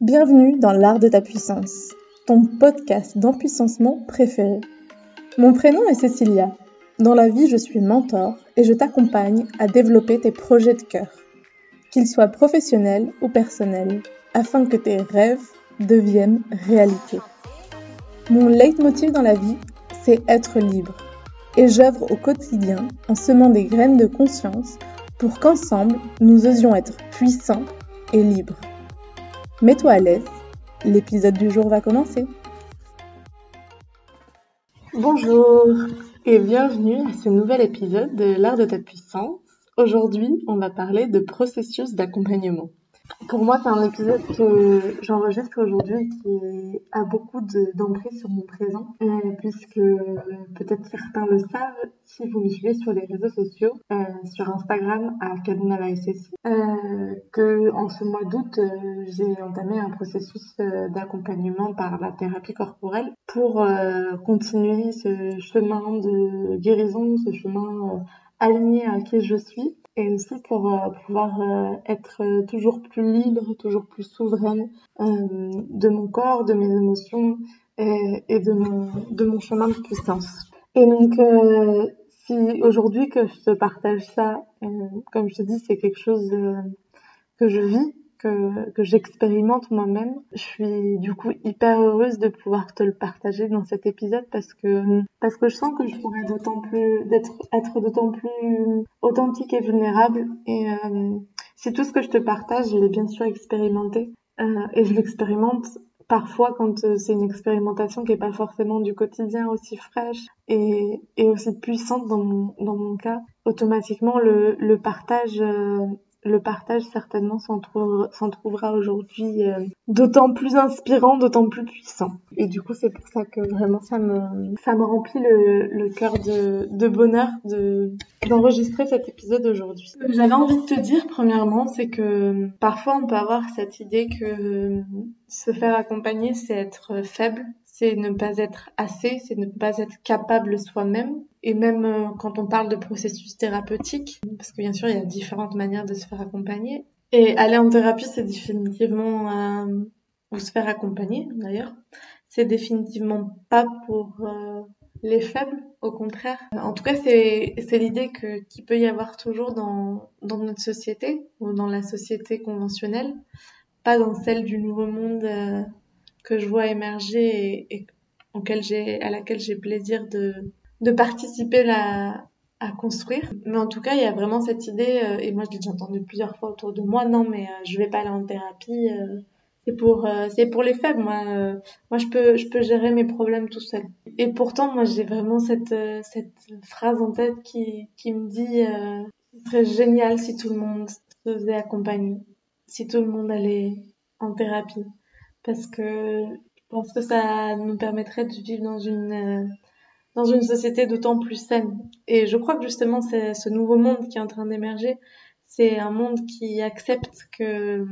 Bienvenue dans l'art de ta puissance, ton podcast d'empuissancement préféré. Mon prénom est Cécilia. Dans la vie, je suis mentor et je t'accompagne à développer tes projets de cœur, qu'ils soient professionnels ou personnels, afin que tes rêves deviennent réalité. Mon leitmotiv dans la vie, c'est être libre. Et j'œuvre au quotidien en semant des graines de conscience pour qu'ensemble, nous osions être puissants et libres. Mets-toi à l'aise, l'épisode du jour va commencer. Bonjour et bienvenue à ce nouvel épisode de l'art de ta puissance. Aujourd'hui, on va parler de processus d'accompagnement. Pour moi, c'est un épisode que j'enregistre aujourd'hui qui a beaucoup d'emprise sur mon présent, euh, puisque peut-être certains le savent si vous me suivez sur les réseaux sociaux, euh, sur Instagram à Kaduna euh, que en ce mois d'août, euh, j'ai entamé un processus d'accompagnement par la thérapie corporelle pour continuer ce chemin de guérison, ce chemin aligné à qui je suis et aussi pour euh, pouvoir euh, être euh, toujours plus libre, toujours plus souveraine de mon corps, de mes émotions et, de, mon, de mon chemin de puissance. Et donc, si aujourd'hui que je te partage ça, comme je te dis, c'est quelque chose que je vis, que, j'expérimente moi-même. Je suis du coup hyper heureuse de pouvoir te le partager dans cet épisode parce que parce que je sens que je pourrais d'autant plus d'être être d'autant plus authentique et vulnérable. Et euh, c'est tout ce que je te partage, je l'ai bien sûr expérimenté. Euh, et je l'expérimente parfois quand euh, c'est une expérimentation qui est pas forcément du quotidien aussi fraîche et, et aussi puissante dans mon, dans mon cas, automatiquement le, le partage euh, le partage certainement s'en trouvera aujourd'hui euh, d'autant plus inspirant, d'autant plus puissant. Et du coup, c'est pour ça que vraiment ça me ça me remplit le, le cœur de, de bonheur de d'enregistrer cet épisode aujourd'hui. J'avais envie de te dire premièrement, c'est que parfois on peut avoir cette idée que se faire accompagner, c'est être faible, c'est ne pas être assez, c'est ne pas être capable soi-même. Et même euh, quand on parle de processus thérapeutique, parce que bien sûr il y a différentes manières de se faire accompagner. Et aller en thérapie, c'est définitivement euh, ou se faire accompagner d'ailleurs, c'est définitivement pas pour euh, les faibles, au contraire. En tout cas, c'est l'idée qu'il peut y avoir toujours dans dans notre société ou dans la société conventionnelle, pas dans celle du nouveau monde que je vois émerger et, auquel j'ai, à laquelle j'ai plaisir de, de participer là, à construire. Mais en tout cas, il y a vraiment cette idée, euh, et moi je l'ai déjà entendu plusieurs fois autour de moi, non mais euh, je vais pas aller en thérapie, euh, c'est pour c'est pour les faibles. Moi, moi je peux je peux gérer mes problèmes tout seul. Et pourtant, moi j'ai vraiment cette cette phrase en tête qui qui me dit ce serait génial si tout le monde se faisait accompagner, si tout le monde allait en thérapie parce que je pense que ça nous permettrait de vivre dans une euh, dans une société d'autant plus saine. Et je crois que justement c'est ce nouveau monde qui est en train d'émerger, c'est un monde qui accepte que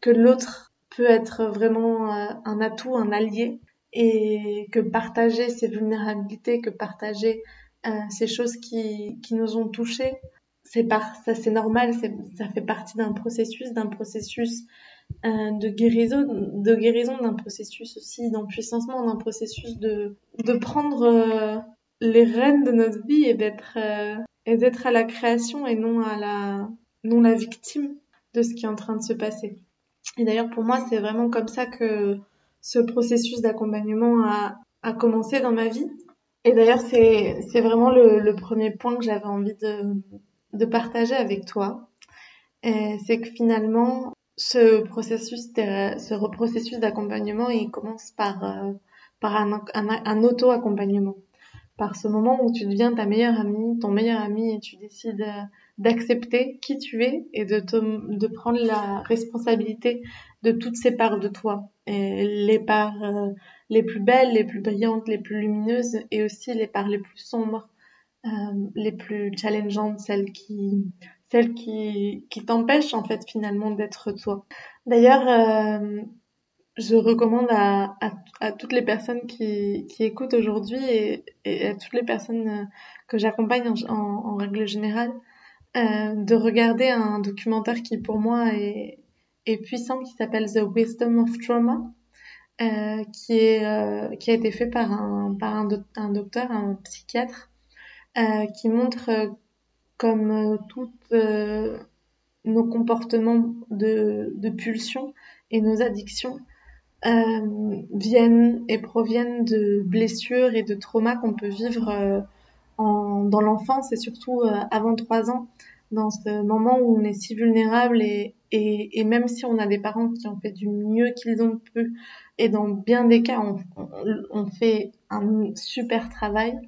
que l'autre peut être vraiment euh, un atout, un allié et que partager ses vulnérabilités, que partager euh, ces choses qui qui nous ont touchés, c'est par ça c'est normal, ça fait partie d'un processus, d'un processus euh, de guérison, de guérison d'un processus aussi d'empuissancement, d'un processus de, de prendre euh, les rênes de notre vie et d'être euh, et d'être à la création et non à la non la victime de ce qui est en train de se passer. Et d'ailleurs pour moi c'est vraiment comme ça que ce processus d'accompagnement a, a commencé dans ma vie. Et d'ailleurs c'est c'est vraiment le, le premier point que j'avais envie de de partager avec toi. C'est que finalement, ce processus, ce processus d'accompagnement, il commence par, euh, par un, un, auto-accompagnement. Par ce moment où tu deviens ta meilleure amie, ton meilleur ami, et tu décides euh, d'accepter qui tu es et de, te, de prendre la responsabilité de toutes ces parts de toi. Et les parts euh, les plus belles, les plus brillantes, les plus lumineuses et aussi les parts les plus sombres, les plus challengeantes, celles qui celle qui, qui t'empêche en fait finalement d'être toi. D'ailleurs, euh, je recommande à, à, à, toutes les personnes qui, qui écoutent aujourd'hui et, et, à toutes les personnes euh, que j'accompagne en, en, règle générale euh, de regarder un documentaire qui pour moi est, et puissant qui s'appelle The Wisdom of Trauma, euh, qui, est, euh, qui a été fait par un, par un, un docteur, un psychiatre, euh, qui montre comme euh, toutes nos comportements de, de pulsion et nos addictions viennent et proviennent de blessures et de traumas qu'on peut vivre en, dans l'enfance et surtout avant trois ans, dans ce moment où on est si vulnérable et, et, même si on a des parents qui ont fait du mieux qu'ils ont pu, et dans bien des cas, on, on, fait un super travail,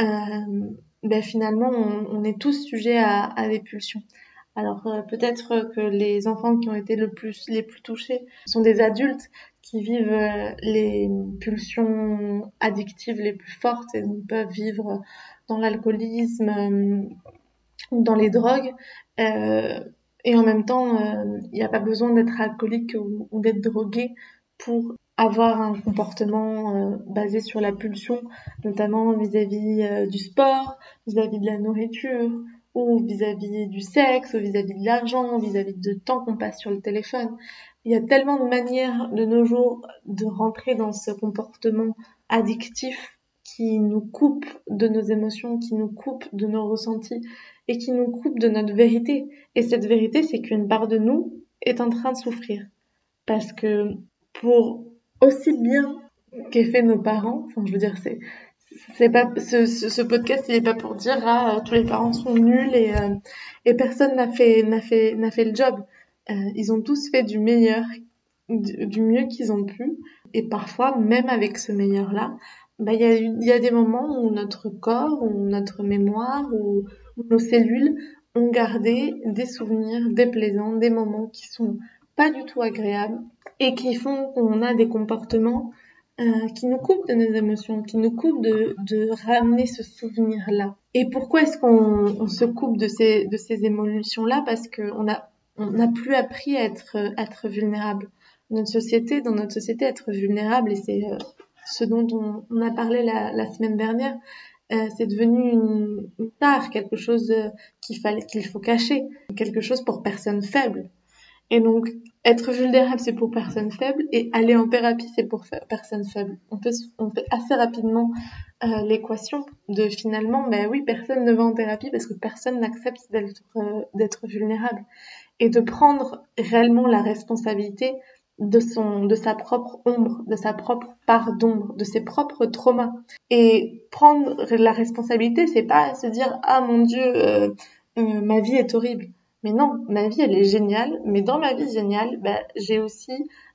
euh, ben finalement, on, est tous sujets à, des pulsions. Alors euh, peut-être que les enfants qui ont été le plus, les plus touchés sont des adultes qui vivent euh, les pulsions addictives les plus fortes et peuvent vivre dans l'alcoolisme euh, ou dans les drogues. Et en même temps, il n'y a pas besoin d'être alcoolique ou d'être drogué pour avoir un comportement euh, basé sur la pulsion, notamment vis-à-vis euh, du sport, vis-à-vis de la nourriture, ou vis-à-vis du sexe, ou vis-à-vis de l'argent, vis-à-vis de temps qu'on passe sur le téléphone. Il y a tellement de manières de nos jours de rentrer dans ce comportement addictif qui nous coupe de nos émotions, qui nous coupe de nos ressentis et qui nous coupe de notre vérité. Et cette vérité, c'est qu'une part de nous est en train de souffrir. Parce que pour aussi bien qu'aient fait nos parents. Enfin, je veux dire, c'est c'est pas ce, ce, podcast il est pas pour dire ah tous les parents sont nuls et euh, et personne n'a fait n'a fait n'a fait le job. Euh, ils ont tous fait du meilleur, du, mieux qu'ils ont pu et parfois même avec ce meilleur là, bah il y a des moments où notre corps ou notre mémoire ou, ou nos cellules ont gardé des souvenirs déplaisants, des moments qui sont pas du tout agréables et qui font qu'on a des comportements euh, qui nous coupent de nos émotions, qui nous coupent de, de ramener ce souvenir-là. Et pourquoi est-ce qu'on on se coupe de ces, de ces émotions-là? Parce qu'on a on n'a plus appris à être, être vulnérable. Notre société, dans notre société, être vulnérable, et c'est euh, ce dont on, a parlé la, la semaine dernière, euh, c'est devenu une, une quelque chose qu'il fallait qu'il faut cacher, quelque chose pour personnes faibles. Et donc, être vulnérable, c'est pour personnes faibles, et aller en thérapie, c'est pour personnes faibles. On fait, on fait assez rapidement euh, l'équation de finalement, ben oui, personne ne va en thérapie parce que personne n'accepte d'être euh, vulnérable. Et de prendre réellement la responsabilité de son, de sa propre ombre, de sa propre part d'ombre, de ses propres traumas. Et prendre la responsabilité, c'est pas se dire, ah mon dieu, euh, euh ma vie est horrible mais non, ma vie, elle est géniale. Mais dans ma vie géniale, bah, j'ai aussi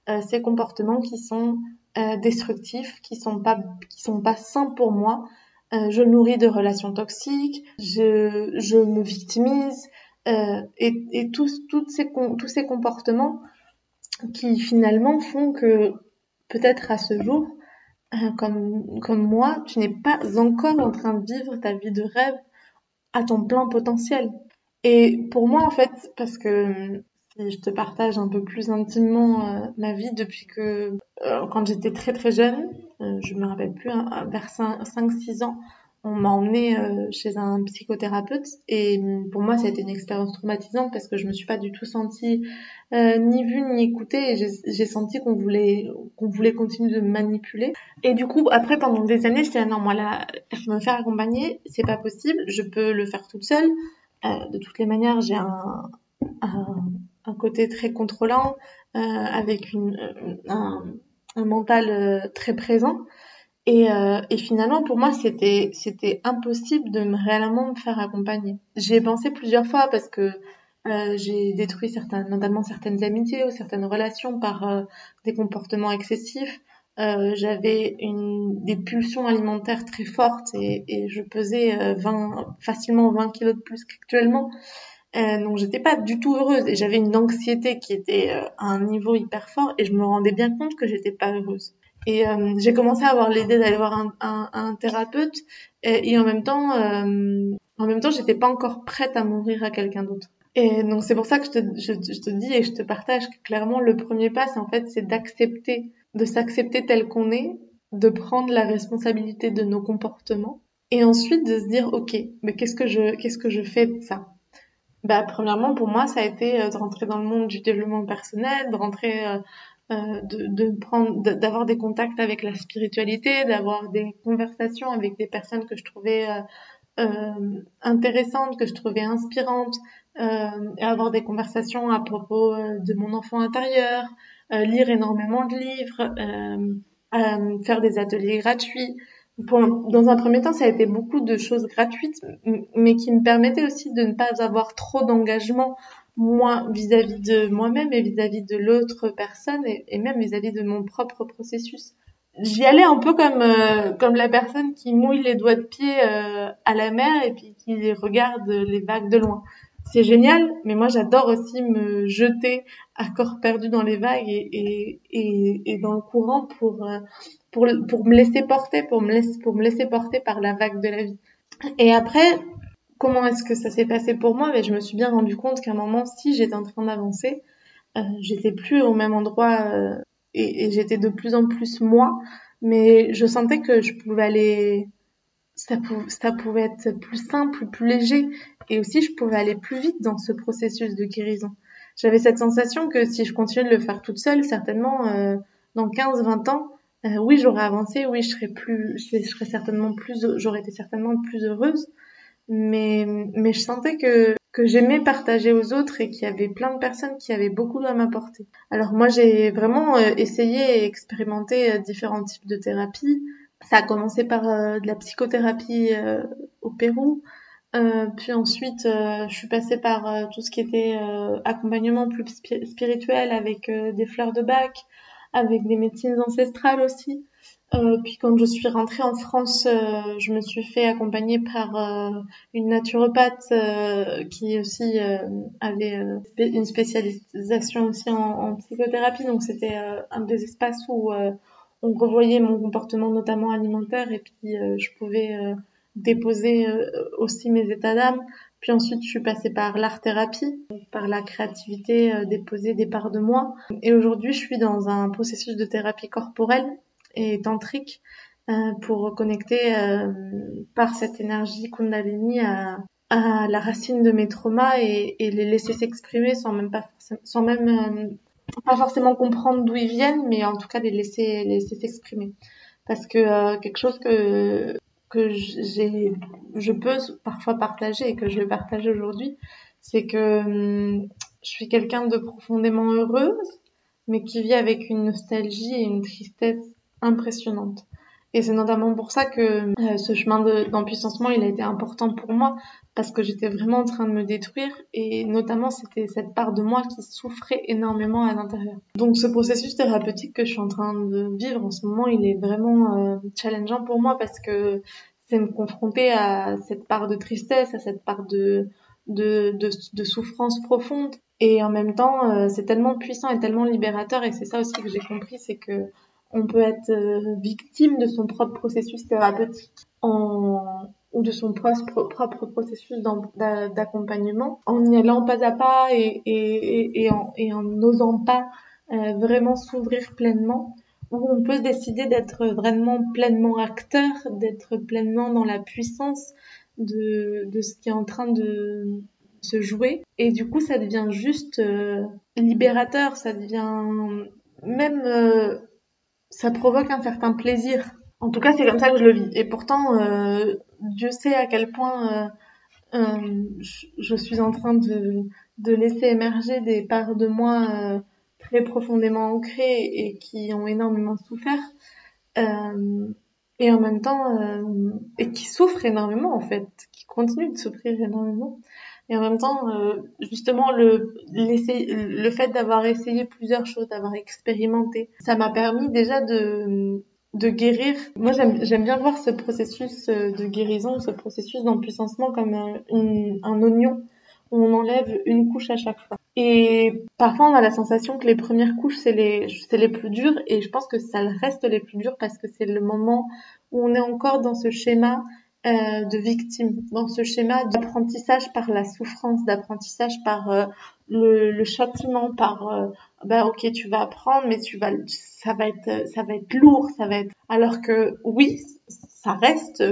euh, ces comportements qui sont euh, destructifs, qui sont pas, qui sont pas sains pour moi. Euh, je nourris de relations toxiques, je, je me victimise, et, et tous, toutes ces, tous ces comportements qui finalement font que peut-être à ce jour, comme, comme moi, tu n'es pas encore en train de vivre ta vie de rêve à ton plein potentiel. Et pour moi, en fait, parce que si je te partage un peu plus intimement euh, ma vie depuis que, euh, quand j'étais très très jeune, euh, je me rappelle plus, hein, vers 5-6 ans, on m'a emmenée euh, chez un psychothérapeute. Et pour moi ça a été une expérience traumatisante parce que je me suis pas du tout sentie euh, ni vue ni écoutée. J'ai senti qu'on voulait qu'on voulait continuer de me manipuler. Et du coup après pendant des années j'étais non moi là je me faire accompagner c'est pas possible je peux le faire toute seule. euh, de toutes les manières, j'ai un, un, un, côté très contrôlant, euh, avec une, euh, un, un, mental euh, très présent. Et, euh, et, finalement, pour moi, c'était c'était impossible de me réellement me faire accompagner. J'ai pensé plusieurs fois parce que euh, j'ai détruit certaines, notamment certaines amitiés ou certaines relations par euh, des comportements excessifs. Euh, j'avais une des pulsions alimentaires très fortes et, et je pesais 20 euh, facilement 20 kilos de plus qu'actuellement. Euh, donc j'étais pas du tout heureuse et j'avais une anxiété qui était euh, à un niveau hyper fort et je me rendais bien compte que j'étais pas heureuse. Et euh, j'ai commencé à avoir l'idée d'aller voir un, un, un thérapeute et, en même temps en même temps j'étais pas encore prête à mourir à quelqu'un d'autre. Et donc c'est pour ça que je te, je, te dis et je te partage que clairement le premier pas en fait c'est d'accepter de s'accepter tel qu'on est, de prendre la responsabilité de nos comportements et ensuite de se dire ok mais qu'est-ce que je qu'est-ce que je fais de ça? Bah, premièrement, pour moi, ça a été de rentrer dans le monde du développement personnel, de rentrer, de, de prendre, d'avoir des contacts avec la spiritualité, d'avoir des conversations avec des personnes que je trouvais euh, intéressantes, que je trouvais inspirantes, euh, et avoir des conversations à propos euh, de mon enfant intérieur, euh, lire énormément de livres, faire des ateliers gratuits. Pour, dans un premier temps, ça a été beaucoup de choses gratuites, mais qui me permettaient aussi de ne pas avoir trop d'engagement moi vis-à-vis de moi-même et vis-à-vis de l'autre personne et, même vis-à-vis de mon propre processus j'y allais un peu comme euh, comme la personne qui mouille les doigts de pied euh, à la mer et puis qui regarde les vagues de loin. C'est génial, mais moi j'adore aussi me jeter à corps perdu dans les vagues et, et, et, dans le courant pour, euh, pour, pour me laisser porter, pour me laisser, pour me laisser porter par la vague de la vie. Et après, comment est-ce que ça s'est passé pour moi? Mais je me suis bien rendu compte qu'à un moment, si j'étais en train d'avancer, euh, j'étais plus au même endroit et, j'étais de plus en plus moi, mais je sentais que je pouvais aller, ça, ça pouvait être plus simple, plus léger, et aussi je pouvais aller plus vite dans ce processus de guérison. J'avais cette sensation que si je continuais de le faire toute seule, certainement euh, dans 15-20 ans, euh, oui, j'aurais avancé, oui, je serais plus, serais certainement plus, j'aurais été certainement plus heureuse, mais mais je sentais que que j'aimais partager aux autres et qu'il y avait plein de personnes qui avaient beaucoup à m'apporter. Alors moi j'ai vraiment euh, essayé et expérimenté euh, différents types de thérapies. Ça a commencé par euh, de la psychothérapie au Pérou, puis ensuite je suis passée par tout ce qui était accompagnement plus spirituel avec des fleurs de bac, avec des médecines ancestrales aussi. Euh, puis quand je suis rentrée en France, euh, je me suis fait accompagner par euh, une naturopathe qui aussi avait une spécialisation aussi en, en psychothérapie. Donc c'était un des espaces où on revoyait mon comportement notamment alimentaire et puis je pouvais déposer aussi mes états d'âme. Puis ensuite, je suis passée par l'art-thérapie, par la créativité, déposer des parts de moi. Et aujourd'hui, je suis dans un processus de thérapie corporelle et tantrique euh, pour reconnecter euh, par cette énergie Kundalini à, à la racine de mes traumas et, les laisser s'exprimer sans même euh, pas forcément comprendre d'où ils viennent, mais en tout cas les laisser s'exprimer. Parce que quelque chose que que j'ai je peux parfois partager et que je vais partager aujourd'hui, c'est que hum, je suis quelqu'un de profondément heureuse, mais qui vit avec une nostalgie et une tristesse impressionnante. Et c'est notamment pour ça que euh, ce chemin d'empuissancement, il a été important pour moi, parce que j'étais vraiment en train de me détruire, et notamment c'était cette part de moi qui souffrait énormément à l'intérieur. Donc ce processus thérapeutique que je suis en train de vivre en ce moment, il est vraiment euh, challengeant pour moi, parce que c'est me confronter à cette part de tristesse, à cette part de, souffrance profonde. Et en même temps, euh, c'est tellement puissant et tellement libérateur, et c'est ça aussi que j'ai compris, c'est que on peut être euh, victime de son propre processus thérapeutique ou de son propre, processus d'accompagnement en y allant pas à pas et, en, n'osant pas euh, vraiment s'ouvrir pleinement où on peut décider d'être vraiment pleinement acteur, d'être pleinement dans la puissance de, de ce qui est en train de se jouer. Et du coup, ça devient juste euh, libérateur, ça devient même ça provoque un certain plaisir. En tout cas, c'est comme ça que je le vis. Et pourtant, euh, Dieu sait à quel point euh, euh, je, suis en train de, de, laisser émerger des parts de moi euh, très profondément ancrées et qui ont énormément souffert. Euh, et en même temps, et qui souffrent énormément en fait, qui continuent de souffrir énormément. Et en même temps, euh, justement, le, le fait d'avoir essayé plusieurs choses, d'avoir expérimenté, ça m'a permis déjà de, de guérir. Moi, j'aime bien voir ce processus euh, de guérison, ce processus d'empuissancement comme un, un oignon où on enlève une couche à chaque fois. Et parfois, on a la sensation que les premières couches, c'est les, c'est les plus dures, et je pense que ça reste les plus dures parce que c'est le moment où on est encore dans ce schéma euh, de victime dans ce schéma d'apprentissage par la souffrance, d'apprentissage par euh, le, le, châtiment, par euh, bah ok tu vas apprendre mais tu vas ça va être ça va être lourd, ça va être alors que oui ça reste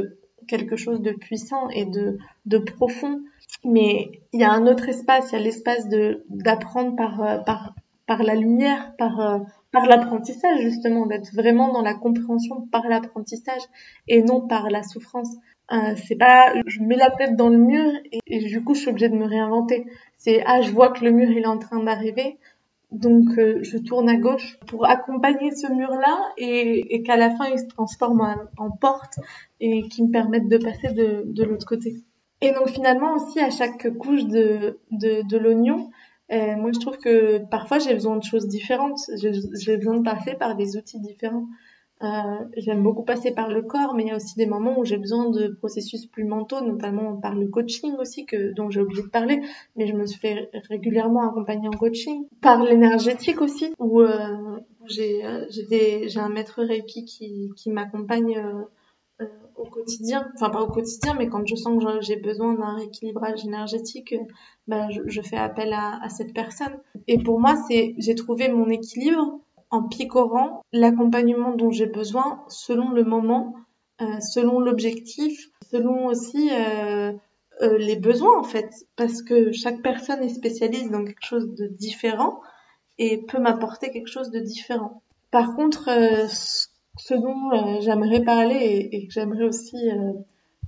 quelque chose de puissant et de, de profond. Mais il y a un autre espace, il y a l'espace de d'apprendre par, euh, par, par la lumière, par, euh, par l'apprentissage justement, d'être vraiment dans la compréhension par l'apprentissage et non par la souffrance. Euh, c'est pas je mets la tête dans le mur et, du coup je suis obligée de me réinventer. C'est ah je vois que le mur il est en train d'arriver, donc euh, je tourne à gauche pour accompagner ce mur-là et, et qu'à la fin il se transforme en, porte et qui me permette de passer de, de l'autre côté. Et donc finalement aussi à chaque couche de, de, de l'oignon, euh, moi je trouve que parfois j'ai besoin de choses différentes, j'ai besoin de passer par des outils différents. Euh, J'aime beaucoup passer par le corps, mais il y a aussi des moments où j'ai besoin de processus plus mentaux, notamment par le coaching aussi, que dont j'ai oublié de parler, mais je me suis fait régulièrement accompagner en coaching, par l'énergétique aussi, où euh, j'ai j'ai un maître Reiki qui, qui m'accompagne euh, euh, au quotidien, enfin pas au quotidien, mais quand je sens que j'ai besoin d'un rééquilibrage énergétique, bah, je, je fais appel à, à cette personne. Et pour moi, j'ai trouvé mon équilibre en picorant l'accompagnement dont j'ai besoin selon le moment, euh, selon l'objectif, selon aussi euh, euh, les besoins en fait, parce que chaque personne est spécialiste dans quelque chose de différent et peut m'apporter quelque chose de différent. Par contre, ce dont j'aimerais parler et, que j'aimerais aussi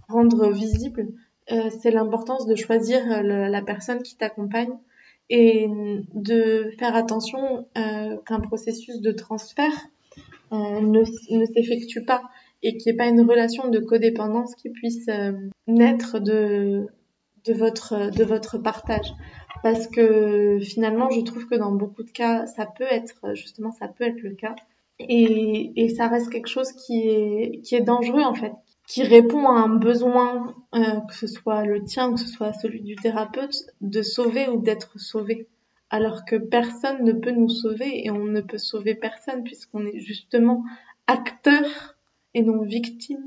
rendre visible, c'est l'importance de choisir la personne qui t'accompagne et de faire attention euh, qu'un processus de transfert euh, ne, ne s'effectue pas et qu'il n'y ait pas une relation de codépendance qui puisse euh, naître de, de, votre, de votre partage. Parce que finalement, je trouve que dans beaucoup de cas, ça peut être, justement, ça peut être le cas. Et, et ça reste quelque chose qui est, qui est dangereux en fait, qui répond à un besoin, euh, que ce soit le tien ou que ce soit celui du thérapeute, de sauver ou d'être sauvé. Alors que personne ne peut nous sauver et on ne peut sauver personne puisqu'on est justement acteur et non victime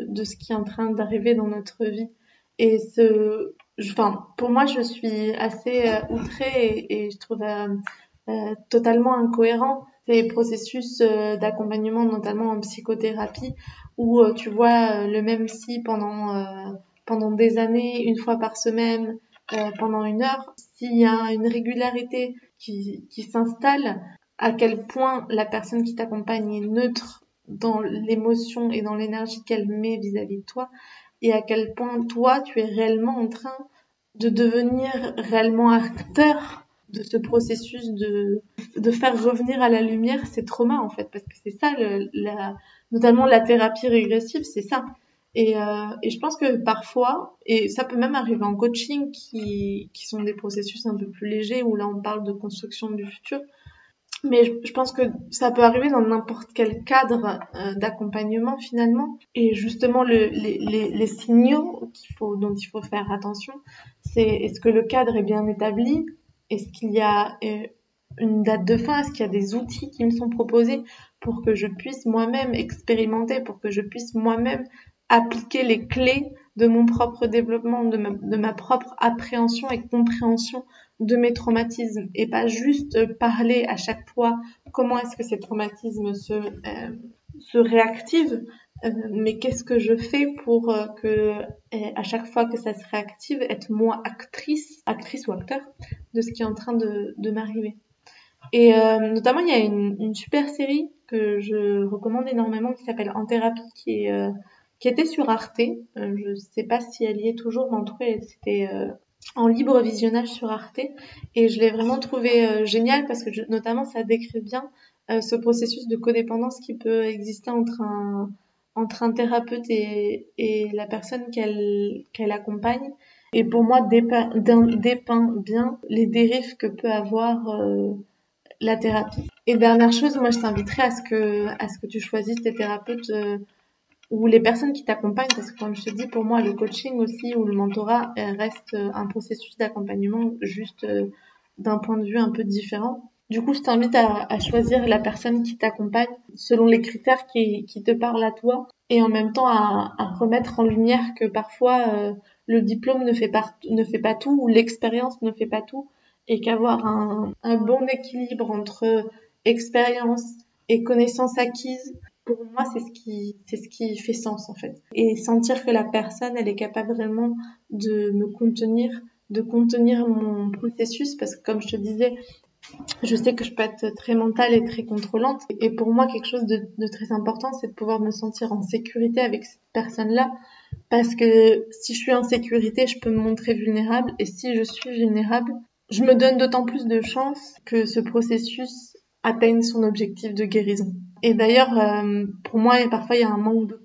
de ce qui est en train d'arriver dans notre vie. Et ce, enfin, pour moi, je suis assez euh, outrée et, je trouve euh, euh, totalement incohérent ces processus euh, d'accompagnement, notamment en psychothérapie, où euh, tu vois euh, le même psy pendant, pendant des années, une fois par semaine, pendant une heure, s'il y a une régularité qui, qui s'installe, à quel point la personne qui t'accompagne est neutre dans l'émotion et dans l'énergie qu'elle met vis-à-vis -vis de toi, et à quel point toi, tu es réellement en train de devenir réellement acteur de ce processus de, de faire revenir à la lumière ces traumas en fait. Parce que c'est ça le, la, notamment la thérapie régressive c'est ça. Et, euh, et je pense que parfois et ça peut même arriver en coaching qui, qui sont des processus un peu plus légers où là on parle de construction du futur. Mais je, pense que ça peut arriver dans n'importe quel cadre euh, d'accompagnement finalement. Et justement le, les, les, signaux qu'il faut dont il faut faire attention c'est est-ce que le cadre est bien établi? Est-ce qu'il y a euh, une date de fin? Est-ce qu'il y a des outils qui me sont proposés pour que je puisse moi-même expérimenter, pour que je puisse moi-même appliquer les clés de mon propre développement, de ma, propre appréhension et compréhension de mes traumatismes? Et pas juste parler à chaque fois comment est-ce que ces traumatismes se, euh, se réactivent, euh, mais qu'est-ce que je fais pour euh, que euh, à chaque fois que ça se réactive, être moi actrice, actrice ou acteur de ce qui est en train de, de m'arriver? Et euh, notamment, il y a une, une, super série que je recommande énormément qui s'appelle En thérapie, qui, est, euh, qui était sur Arte. Je sais pas si elle y est toujours, mais en tout cas, c'était en libre visionnage sur Arte. Et je l'ai vraiment trouvé génial parce que je, notamment, ça décrit bien ce processus de codépendance qui peut exister entre un entre un thérapeute et, et la personne qu'elle qu'elle accompagne. Et pour moi, dépeint, dépeint bien les dérives que peut avoir euh, la thérapie. Et dernière chose, moi, je t'inviterais à ce que à ce que tu choisisses tes thérapeutes euh, ou les personnes qui t'accompagnent, parce que comme je te dis, pour moi, le coaching aussi ou le mentorat reste un processus d'accompagnement juste euh, d'un point de vue un peu différent. Du coup, je t'invite à, à, choisir la personne qui t'accompagne selon les critères qui, te parlent à toi et en même temps à, remettre en lumière que parfois euh, le diplôme ne fait, pas, tout ou l'expérience ne fait pas tout et qu'avoir un, un bon équilibre entre expérience et connaissances acquises pour moi, c'est ce qui, c'est ce qui fait sens en fait. Et sentir que la personne, elle est capable vraiment de me contenir, de contenir mon processus, parce que comme je te disais, je sais que je peux être très mentale et très contrôlante. Et pour moi, quelque chose de, très important, c'est de pouvoir me sentir en sécurité avec cette personne-là. Parce que si je suis en sécurité, je peux me montrer vulnérable. Et si je suis vulnérable, je me donne d'autant plus de chance que ce processus atteigne son objectif de guérison. Et d'ailleurs, euh, pour moi, parfois, il y a un manque de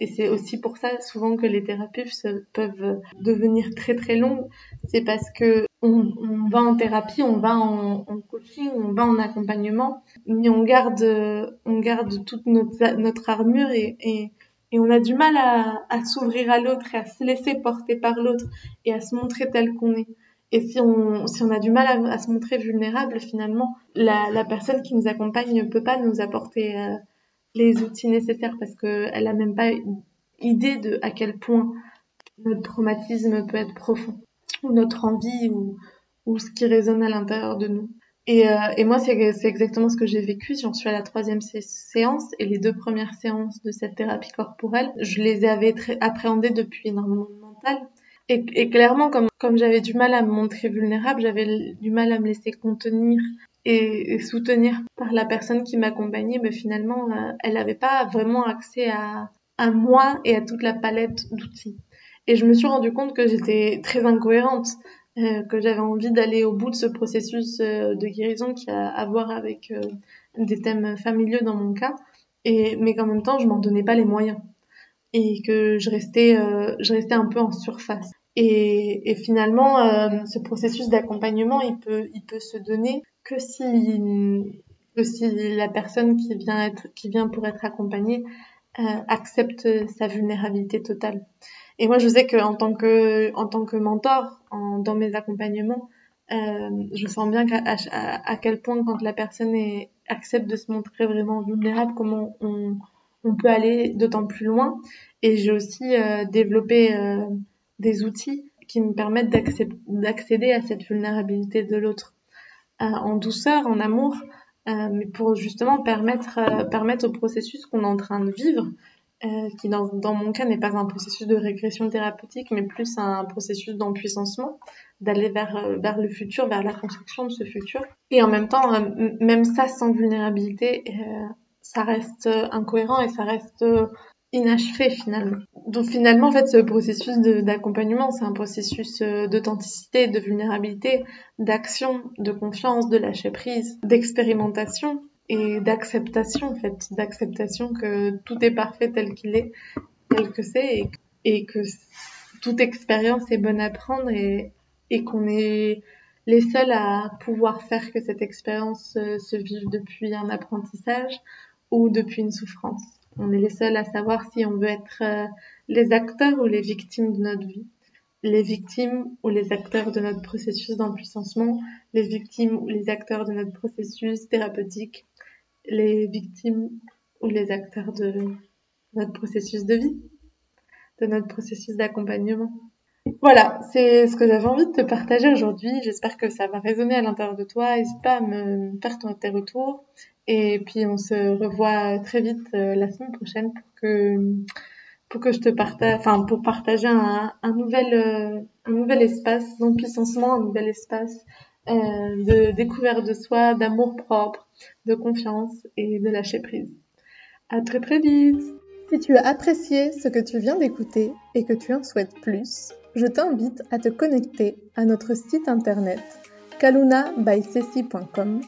et c'est aussi pour ça souvent que les thérapies peuvent devenir très très longues. C'est parce que on, va en thérapie, on va en, coaching, on va en accompagnement, mais on garde, on garde toute notre, armure et, et, on a du mal à, s'ouvrir à l'autre et à se laisser porter par l'autre et à se montrer tel qu'on est. Et si on, si on a du mal à, se montrer vulnérable, finalement, la, la, personne qui nous accompagne ne peut pas nous apporter euh, les outils nécessaires parce qu'elle n'a même pas idée de à quel point notre traumatisme peut être profond, ou notre envie, ou, ou ce qui résonne à l'intérieur de nous. Et, euh, et moi, c'est exactement ce que j'ai vécu. J'en suis à la troisième séance et les deux premières séances de cette thérapie corporelle, je les avais appréhendées depuis énormément de mental. Et, et clairement, comme, comme j'avais du mal à me montrer vulnérable, j'avais du mal à me laisser contenir et, soutenir par la personne qui m'accompagnait, mais finalement, euh, elle n'avait pas vraiment accès à, à moi et à toute la palette d'outils. Et je me suis rendu compte que j'étais très incohérente, euh, que j'avais envie d'aller au bout de ce processus euh, de guérison qui a à voir avec des thèmes familiaux dans mon cas, et, mais qu'en même temps, je m'en donnais pas les moyens et que je restais, je restais un peu en surface. Et, et finalement, ce processus d'accompagnement, il peut, il peut se donner que si, la personne qui vient pour être accompagnée euh, accepte sa vulnérabilité totale. Et moi, je sais qu'en tant que, en tant que mentor, en, dans mes accompagnements, euh, je sens bien à, quel point quand la personne accepte de se montrer vraiment vulnérable, comment on, peut aller d'autant plus loin. Et j'ai aussi euh, développé des outils qui me permettent d'accéder à cette vulnérabilité de l'autre en douceur, en amour, euh, mais pour justement permettre, euh, permettre au processus qu'on est en train de vivre, qui dans, dans mon cas n'est pas un processus de régression thérapeutique, mais plus un processus d'empuissancement, d'aller vers, vers le futur, vers la construction de ce futur. Et en même temps, même ça sans vulnérabilité, ça reste incohérent et ça reste inachevé finalement. Donc finalement, en fait, ce processus d'accompagnement, c'est un processus euh, d'authenticité, de vulnérabilité, d'action, de confiance, de lâcher prise, d'expérimentation et d'acceptation, en fait, d'acceptation que tout est parfait tel qu'il est, tel que c'est, et, que toute expérience est bonne à prendre et, et qu'on est les seuls à pouvoir faire que cette expérience euh, se vive depuis un apprentissage ou depuis une souffrance. On est les seuls à savoir si on veut être euh, les acteurs ou les victimes de notre vie. Les victimes ou les acteurs de notre processus d'empuissancement, les victimes ou les acteurs de notre processus thérapeutique, les victimes ou les acteurs de notre processus de vie, de notre processus d'accompagnement. Voilà, c'est ce que j'avais envie de te partager aujourd'hui. J'espère que ça va résonner à l'intérieur de toi. N'hésite pas à me faire ton, tes retours. Et puis on se revoit très vite euh, la semaine prochaine pour que pour que je te partage, enfin pour partager un, un nouvel euh, un nouvel espace d'empuissancement, un nouvel espace euh, de découverte de soi, d'amour propre, de confiance et de lâcher prise. À très très vite. Si tu as apprécié ce que tu viens d'écouter et que tu en souhaites plus, je t'invite à te connecter à notre site internet kalunabysessi.com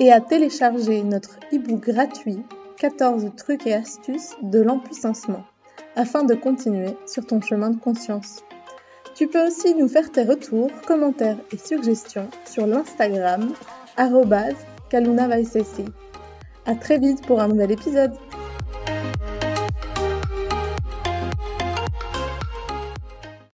et à télécharger notre e-book gratuit 14 trucs et astuces de l'empuissancement afin de continuer sur ton chemin de conscience. Tu peux aussi nous faire tes retours, commentaires et suggestions sur l'Instagram kaluna À très vite pour un nouvel épisode.